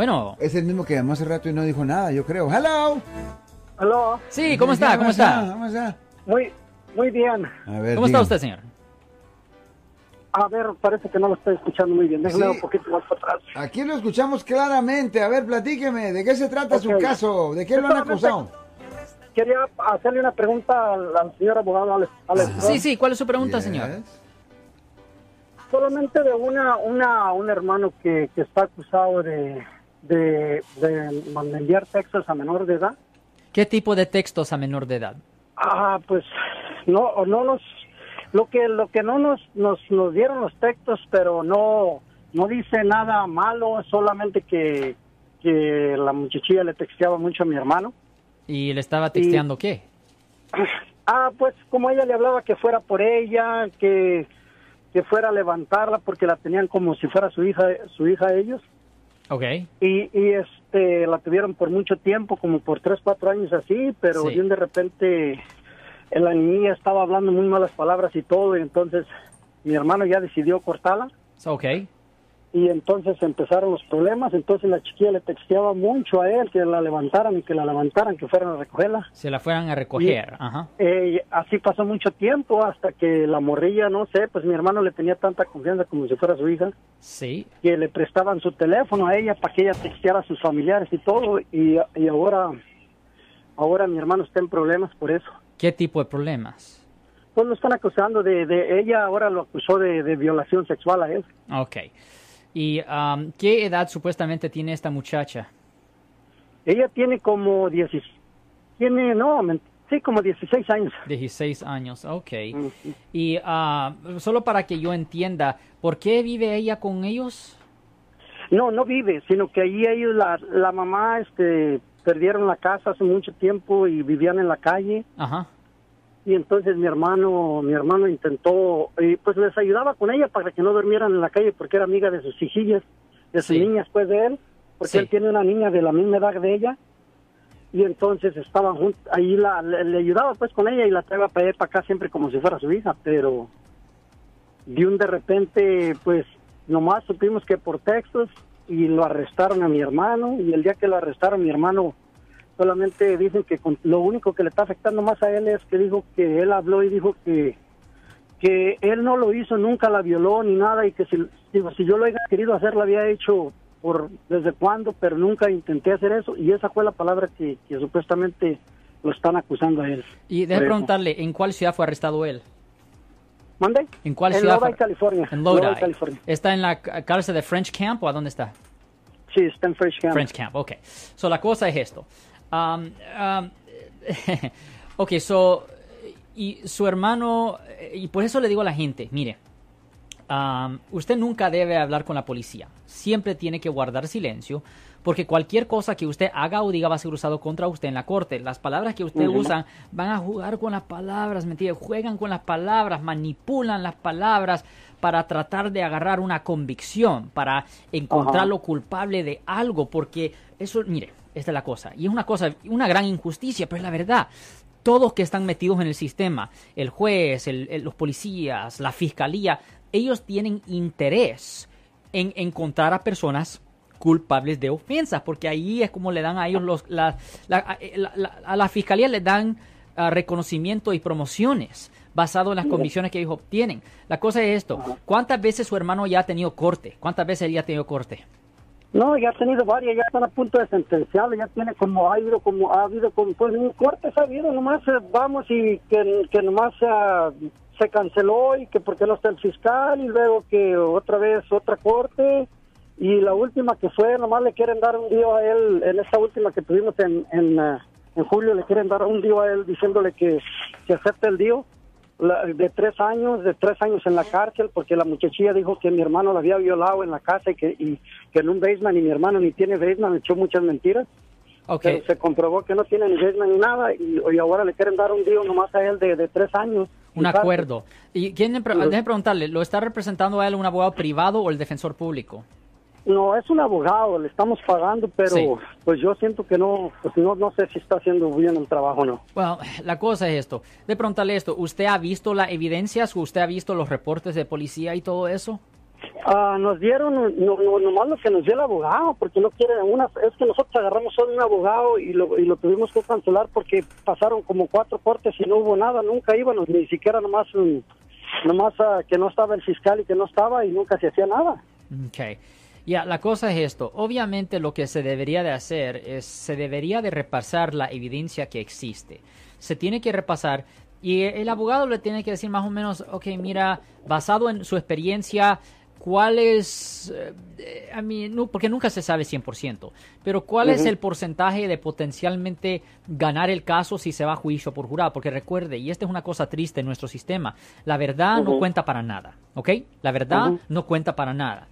Bueno. Es el mismo que llamó hace rato y no dijo nada, yo creo. ¡Hello! ¿Aló? Sí, ¿cómo está? ¿Cómo está? ¿Cómo está? Muy, muy bien. A ver, ¿Cómo está usted, señor? A ver, parece que no lo estoy escuchando muy bien. Déjame Sí. un poquito más para atrás. Aquí lo escuchamos claramente. A ver, platíqueme. ¿De qué se trata su Ok. caso? ¿De qué lo han acusado? Quería hacerle una pregunta al, al señor abogado Alex. Sí, sí, ¿cuál es su pregunta, señor? Yes. Solamente de una, una, un hermano que, que está acusado de, de, de enviar textos a menor de edad. ¿Qué tipo de textos a menor de edad? Ah, pues no, no nos, lo que, lo que no nos, nos, nos dieron los textos, pero no, no dice nada malo, solamente que, que la muchachilla le texteaba mucho a mi hermano. ¿Y le estaba texteando qué? Ah, pues como ella le hablaba que fuera por ella, que, que fuera a levantarla porque la tenían como si fuera su hija, su hija ellos. Ok. Y, y este la tuvieron por mucho tiempo, como por tres, cuatro años así, pero Sí. de repente la niña estaba hablando muy malas palabras y todo, y entonces mi hermano ya decidió cortarla. Ok. Y entonces empezaron los problemas, entonces la chiquilla le texteaba mucho a él que la levantaran y que la levantaran, que fueran a recogerla. Se la fueran a recoger. Ajá. Eh, así pasó mucho tiempo hasta que la morrilla, no sé, pues mi hermano le tenía tanta confianza como si fuera su hija, Sí. que le prestaban su teléfono a ella para que ella texteara a sus familiares y todo, y, y ahora, ahora mi hermano está en problemas por eso. ¿Qué tipo de problemas? Pues lo están acusando de, de ella, ahora lo acusó de, de violación sexual a él. Ok. ¿Y um, qué edad supuestamente tiene esta muchacha? Ella tiene como 10, tiene, no, sí, como 16 años. 16 años, ok. Y ah, solo para que yo entienda, ¿por qué vive ella con ellos? No, no vive, sino que allí ellos, la, la mamá, este, perdieron la casa hace mucho tiempo y vivían en la calle. Ajá. Y entonces mi hermano, mi hermano intentó, y pues les ayudaba con ella para que no durmieran en la calle porque era amiga de sus hijillas, de sus Sí. niñas pues de él, porque Sí. él tiene una niña de la misma edad de ella. Y entonces estaban juntos, ahí la, le, le ayudaba pues con ella y la traía para acá siempre como si fuera su hija, pero de un de repente pues nomás supimos que por textos y lo arrestaron a mi hermano y el día que lo arrestaron mi hermano solamente dicen que con- lo único que le está afectando más a él es que dijo que él habló y dijo que que él no lo hizo, nunca la violó ni nada y que si, digo, si yo lo hubiera querido hacer lo había hecho por desde cuándo, pero nunca intenté hacer eso y esa fue la palabra que, que supuestamente lo están acusando a él. Y eso. preguntarle, ¿en cuál ciudad fue arrestado él? ¿Mande? ¿En cuál en ciudad? Lodi, California. En Lodi. Lodi, California. ¿Está en la cárcel de French Camp o a dónde está? Sí, está en Fresh Camp. French Camp, ok. So, la cosa es esto. Um, um, ok, so, y su hermano, y por eso le digo a la gente, mire, um, usted nunca debe hablar con la policía. Siempre tiene que guardar silencio, porque cualquier cosa que usted haga o diga va a ser usado contra usted en la corte. Las palabras que usted Ujú. usa van a jugar con las palabras, ¿me entiende? Juegan con las palabras, manipulan las palabras para tratar de agarrar una convicción, para encontrarlo culpable de algo, porque eso, mire, esta es la cosa, y es una cosa, una gran injusticia, pero es la verdad. Todos que están metidos en el sistema, el juez, el- el- los policías, la fiscalía, ellos tienen interés en encontrar a personas culpables de ofensas, porque ahí es como le dan a ellos los, la- la- a- la- a la fiscalía le dan ah, reconocimiento y promociones basado en las convicciones que ellos obtienen. La cosa es esto, ¿cuántas veces su hermano ya ha tenido corte? ¿Cuántas veces él ya ha tenido corte? No, ya ha tenido varias, ya están a punto de sentenciarlo, ya tiene como, ha habido como, ha habido como, pues ni cortes ha habido, nomás eh, vamos y que, que nomás ah, se canceló y que porque no está el fiscal y luego que otra vez otra corte. Y la última que fue, nomás le quieren dar un día a él, en esta última que tuvimos en, en, en julio, le quieren dar un día a él diciéndole que, que acepte el día la- de tres años, de tres años en la cárcel, porque la muchachilla dijo que mi hermano la había violado en la casa y que, y, que en un basement y mi hermano ni tiene basement, echó muchas mentiras. Ok, Pero se comprobó que no tiene ni basement ni nada y, y ahora le quieren dar un día nomás a él de, de tres años. un cárcel. acuerdo. ¿Y quién, déjeme preguntarle, ¿lo está representando a él un abogado privado o el defensor público? No, es un abogado, le estamos pagando, pero Sí. pues yo siento que no, pues no, no sé si está haciendo bien el trabajo o no. Bueno, la cosa es esto. De preguntarle esto, ¿usted ha visto las evidencias? ¿Usted ha visto los reportes de policía y todo eso? Ah, nos dieron no, no, nomás lo que nos dio el abogado, porque no quieren una, es que nosotros agarramos solo un abogado y lo, y lo tuvimos que cancelar porque pasaron como cuatro cortes y no hubo nada, nunca íbamos, ni siquiera nomás, nomás ah, que no estaba el fiscal y que no estaba y nunca se hacía nada. Ok. Ya, la cosa es esto. Obviamente lo que se debería de hacer es, se debería de repasar la evidencia que existe. Se tiene que repasar y el abogado le tiene que decir más o menos, ok, mira, basado en su experiencia, cuál es, eh, a mí, no, porque nunca se sabe 100%, pero cuál es el porcentaje de potencialmente ganar el caso si se va a juicio por jurado, porque recuerde, y esta es una cosa triste en nuestro sistema, la verdad no cuenta para nada, ¿ok? La verdad no cuenta para nada.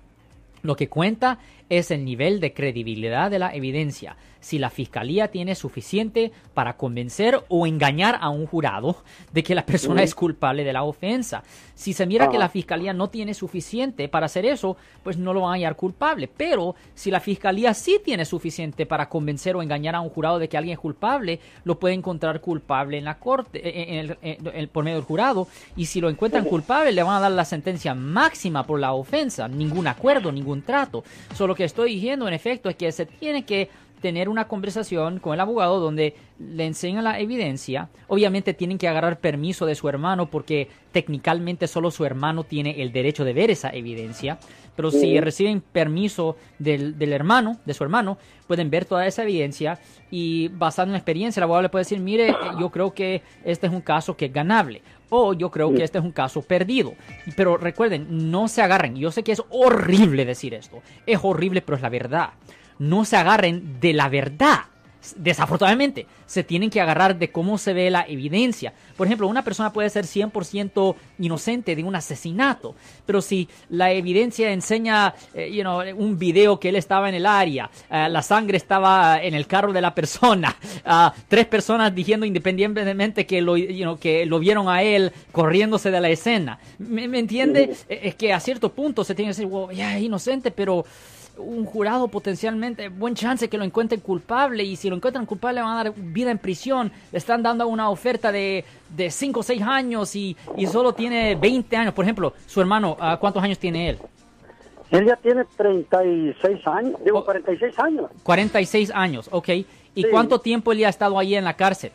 Lo que cuenta es el nivel de credibilidad de la evidencia, si la fiscalía tiene suficiente para convencer o engañar a un jurado de que la persona es culpable de la ofensa. Si se mira que la fiscalía no tiene suficiente para hacer eso, pues no lo van a hallar culpable. Pero si la fiscalía sí tiene suficiente para convencer o engañar a un jurado de que alguien es culpable, lo puede encontrar culpable en la corte, en el, por medio del jurado. Y si lo encuentran culpable, le van a dar la sentencia máxima por la ofensa. Ningún acuerdo, ningún trato. Solo que estoy diciendo, en efecto, es que se tiene que tener una conversación con el abogado donde le enseña la evidencia. Obviamente tienen que agarrar permiso de su hermano porque técnicamente solo su hermano tiene el derecho de ver esa evidencia. Pero si reciben permiso del, del, hermano, de su hermano, pueden ver toda esa evidencia y basado en la experiencia el abogado le puede decir, mire, yo creo que este es un caso que es ganable o yo creo que este es un caso perdido. Pero recuerden, no se agarren. Yo sé que es horrible decir esto. Es horrible, pero es la verdad. No se agarren de la verdad desafortunadamente, se tienen que agarrar de cómo se ve la evidencia. Por ejemplo, una persona puede ser 100% inocente de un asesinato, pero si la evidencia enseña eh, un video que él estaba en el área, eh, la sangre estaba en el carro de la persona, uh, tres personas diciendo independientemente que lo, que lo vieron a él corriéndose de la escena. ¿Me, entiende? Es que a cierto punto se tiene que decir, wow, ya es inocente, pero un jurado potencialmente, buen chance que lo encuentren culpable y si lo encuentran culpable van a dar vida en prisión. Le están dando una oferta de, de 5 o 6 años y, y, solo tiene 20 años. Por ejemplo, su hermano, ¿cuántos años tiene él? Él ya tiene 36 años, digo 46 años. 46 años, ok. ¿Y cuánto tiempo él ya ha estado ahí en la cárcel?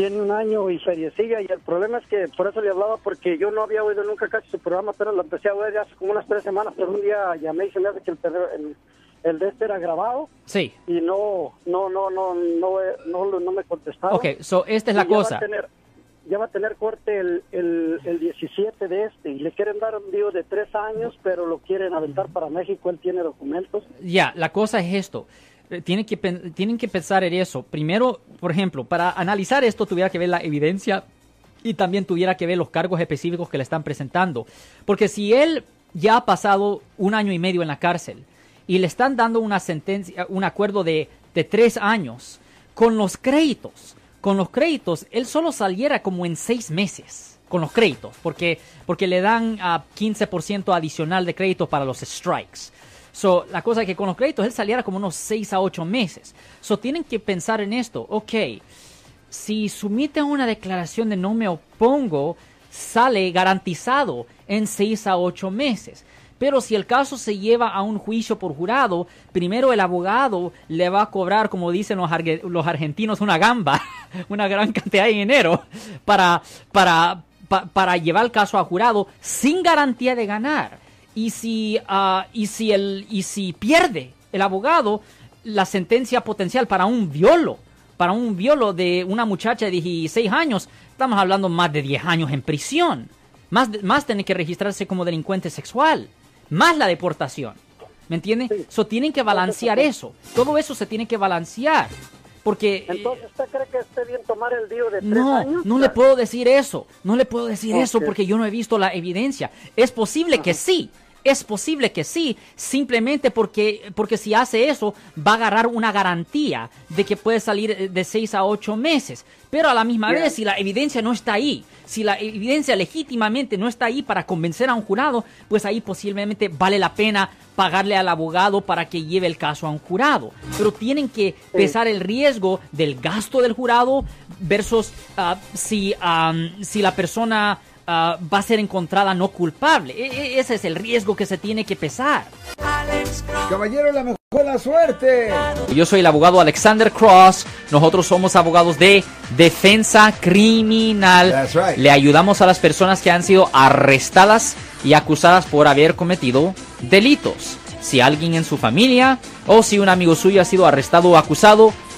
Tiene un año y feriecilla y el problema es que por eso le hablaba porque yo no había oído nunca casi su programa, pero lo empecé a oír hace como unas tres semanas, pero un día llamé y se me hace que el, el, de este era grabado. Sí. Y no, no, no, no, no, no, no me contestaba. Ok, so esta es la cosa. ya va a tener corte el, el, el 17 de este y le quieren dar un lío de tres años, pero lo quieren aventar para México, él tiene documentos. Ya, la cosa es esto tienen que, tienen que pensar en eso. Primero, por ejemplo, para analizar esto tuviera que ver la evidencia y también tuviera que ver los cargos específicos que le están presentando. Porque si él ya ha pasado un año y medio en la cárcel y le están dando una sentencia, un acuerdo de, de tres años, con los créditos, con los créditos, él solo saliera como en seis meses con los créditos, porque, porque le dan a 15% adicional de crédito para los strikes. So, la cosa es que con los créditos él saliera como unos 6 a 8 meses. So, tienen que pensar en esto. Ok, si sumiten una declaración de no me opongo, sale garantizado en 6 a 8 meses. Pero si el caso se lleva a un juicio por jurado, primero el abogado le va a cobrar, como dicen los, los argentinos, una gamba, una gran cantidad de dinero para, para, para llevar el caso a jurado sin garantía de ganar y si, uh, y si, el, y si pierde el abogado la sentencia potencial para un violo, para un violo de una muchacha de 16 años, estamos hablando más de 10 años en prisión. Más, más tener que registrarse como delincuente sexual. Más la deportación. ¿Me entiende? eso tienen que balancear eso. Todo eso se tiene que balancear. Porque... Entonces, ¿usted cree que esté bien tomar el lío de tres no, No, le puedo decir eso. No le puedo decir eso porque yo no he visto la evidencia. Es posible que sí. Es posible que sí, simplemente porque, porque si hace eso va a agarrar una garantía de que puede salir de seis a ocho meses. Pero a la misma vez, si la evidencia no está ahí, si la evidencia legítimamente no está ahí para convencer a un jurado, pues ahí posiblemente vale la pena pagarle al abogado para que lleve el caso a un jurado. Pero tienen que pesar el riesgo del gasto del jurado versus ah, si, si la persona ah, va a ser encontrada no culpable. E- e- ese es el riesgo que se tiene que pesar. Caballero, la mejor la suerte. Yo soy el abogado Alexander Cross. Nosotros somos abogados de defensa criminal. That's right. Le ayudamos a las personas que han sido arrestadas y acusadas por haber cometido delitos. Si alguien en su familia o si un amigo suyo ha sido arrestado o acusado,